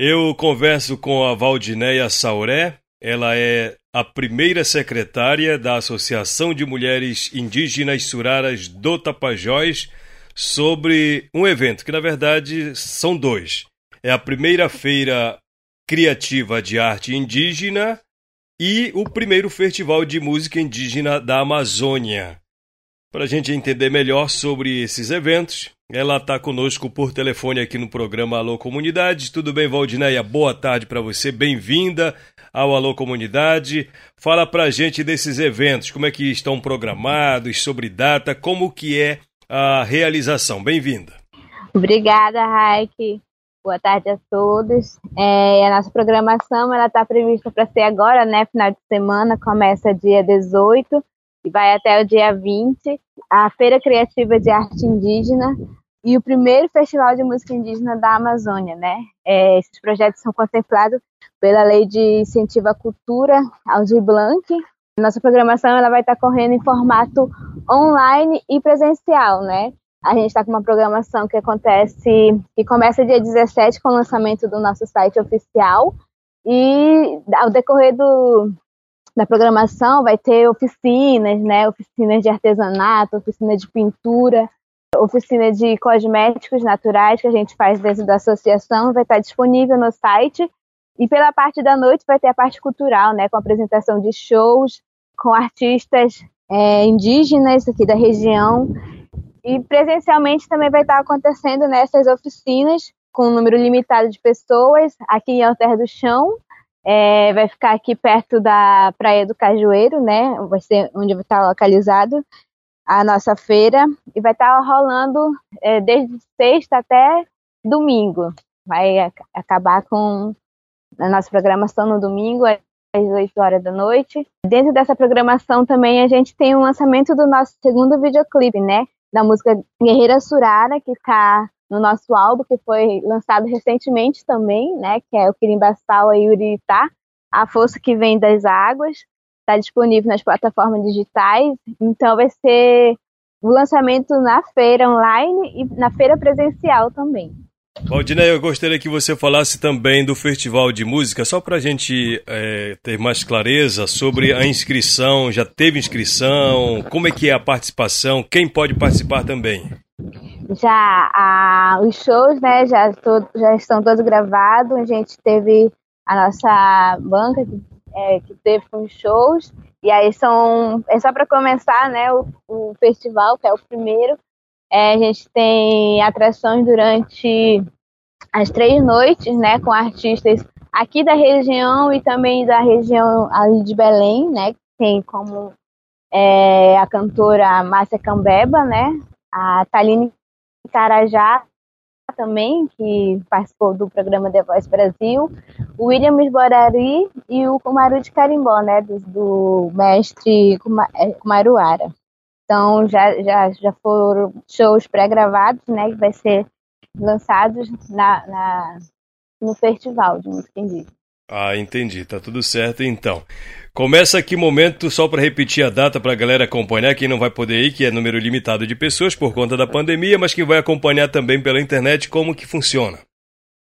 Eu converso com a Valdinéia Sauré, ela é a primeira secretária da Associação de Mulheres Indígenas Suraras do Tapajós sobre um evento que, na verdade, são dois. É a primeira feira criativa de arte indígena e o primeiro festival de música indígena da Amazônia. Para a gente entender melhor sobre esses eventos, ela está conosco por telefone aqui no programa Alô Comunidade. Tudo bem, Valdineia? Boa tarde para você, bem-vinda ao Alô Comunidade. Fala para a gente desses eventos, como é que estão programados, sobre data, como que é a realização. Bem-vinda. Obrigada, Raik. Boa tarde a todos. É, a nossa programação ela está prevista para ser agora, né? Final de semana, começa dia 18 e vai até o dia 20, a Feira Criativa de Arte Indígena e o primeiro Festival de Música Indígena da Amazônia, né? É, esses projetos são contemplados pela Lei de Incentivo à Cultura, Aldir Blanc. Nossa programação ela vai estar correndo em formato online e presencial, né? A gente está com uma programação que acontece, que começa dia 17 com o lançamento do nosso site oficial e ao decorrer do, da programação vai ter oficinas, né? Oficinas de artesanato, oficina de pintura, oficina de cosméticos naturais que a gente faz dentro da associação, vai estar disponível no site. E pela parte da noite vai ter a parte cultural, né? Com apresentação de shows, com artistas é, indígenas aqui da região. E presencialmente também vai estar acontecendo nessas oficinas com um número limitado de pessoas aqui em Alter do Chão, é, vai ficar aqui perto da Praia do Cajueiro, né? Vai ser onde vai estar localizado a nossa feira e vai estar rolando é, desde sexta até domingo. Vai acabar com a nossa programação no domingo às 8 horas da noite. Dentro dessa programação também a gente tem o lançamento do nosso segundo videoclipe, né? Da música Guerreira Surara, que está no nosso álbum, que foi lançado recentemente também, né, que é o Quirimbaçal e Uritá, A Força que Vem das Águas, está disponível nas plataformas digitais, então vai ser o lançamento na feira online e na feira presencial também. Valdinei, eu gostaria que você falasse também do Festival de Música, só para a gente é, ter mais clareza sobre a inscrição. Já teve inscrição? Como é que é a participação? Quem pode participar também? Já a, os shows, né, já, já estão todos gravados. A gente teve a nossa banca que, é, que teve com shows. E aí são. É só para começar, né, o, o, festival, que é o primeiro. É, a gente tem atrações durante as três noites, né, com artistas aqui da região e também da região ali de Belém, né, que tem como é, a cantora Márcia Cambeba, né, a Taline Carajá também, que participou do programa The Voice Brasil, o William Borari e o Kumaru de Carimbó, né, do, do mestre Kumaruara. É, então, já, já, já foram shows pré-gravados, né, que vai ser lançados na, na, no festival de música indígena. Ah, entendi. Tá tudo certo então. Começa aqui momento, só para repetir a data para a galera acompanhar, quem não vai poder ir, que é número limitado de pessoas por conta da pandemia, mas que vai acompanhar também pela internet como que funciona.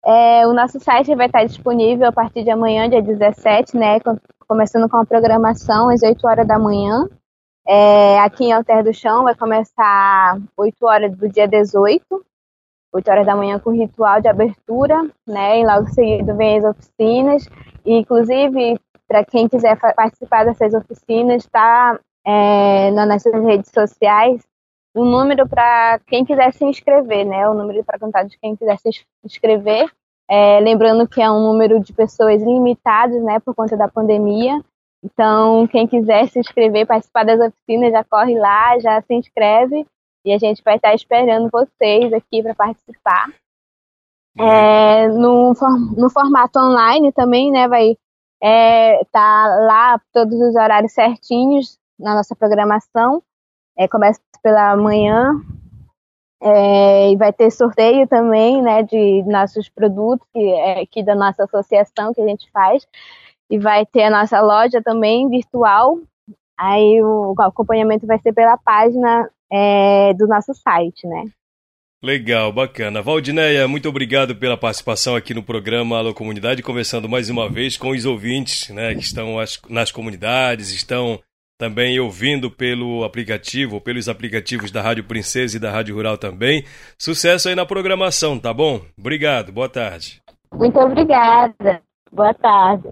É, o nosso site vai estar disponível a partir de amanhã, dia 17, né? Começando com a programação às 8 horas da manhã. É, aqui em Alter do Chão vai começar 8 horas do dia 18, 8 horas da manhã com ritual de abertura, né? E logo seguido vem as oficinas. E, inclusive, para quem quiser participar dessas oficinas, está é, nas nossas redes sociais o número para quem quiser se inscrever, né? O número para contato de quem quiser se inscrever. É, lembrando que é um número de pessoas limitados, né? Por conta da pandemia. Então, quem quiser se inscrever, participar das oficinas, já corre lá, já se inscreve e a gente vai estar esperando vocês aqui para participar. É, no, no formato online também, né? Vai é, tá lá todos os horários certinhos na nossa programação. É, começa pela manhã é, e vai ter sorteio também, né, de nossos produtos que é aqui da nossa associação que a gente faz e vai ter a nossa loja também virtual. Aí o acompanhamento vai ser pela página é, do nosso site, né? Legal, bacana. Valdineia, muito obrigado pela participação aqui no programa Alô Comunidade, conversando mais uma vez com os ouvintes né, que estão nas comunidades, estão também ouvindo pelo aplicativo, pelos aplicativos da Rádio Princesa e da Rádio Rural também. Sucesso aí na programação, tá bom? Obrigado, boa tarde. Muito obrigada. Boa tarde.